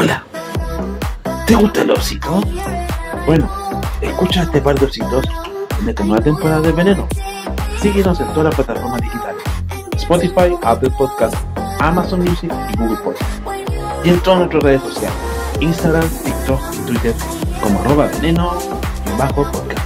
Hola. ¿Te gusta el osito? Bueno, escucha este par de ositos en esta nueva temporada de Veneno. Síguenos en todas las plataformas digitales. Spotify, Apple Podcast, Amazon Music y Google Podcast. Y en todas nuestras redes sociales. Instagram, TikTok y Twitter como arroba veneno y bajo podcast.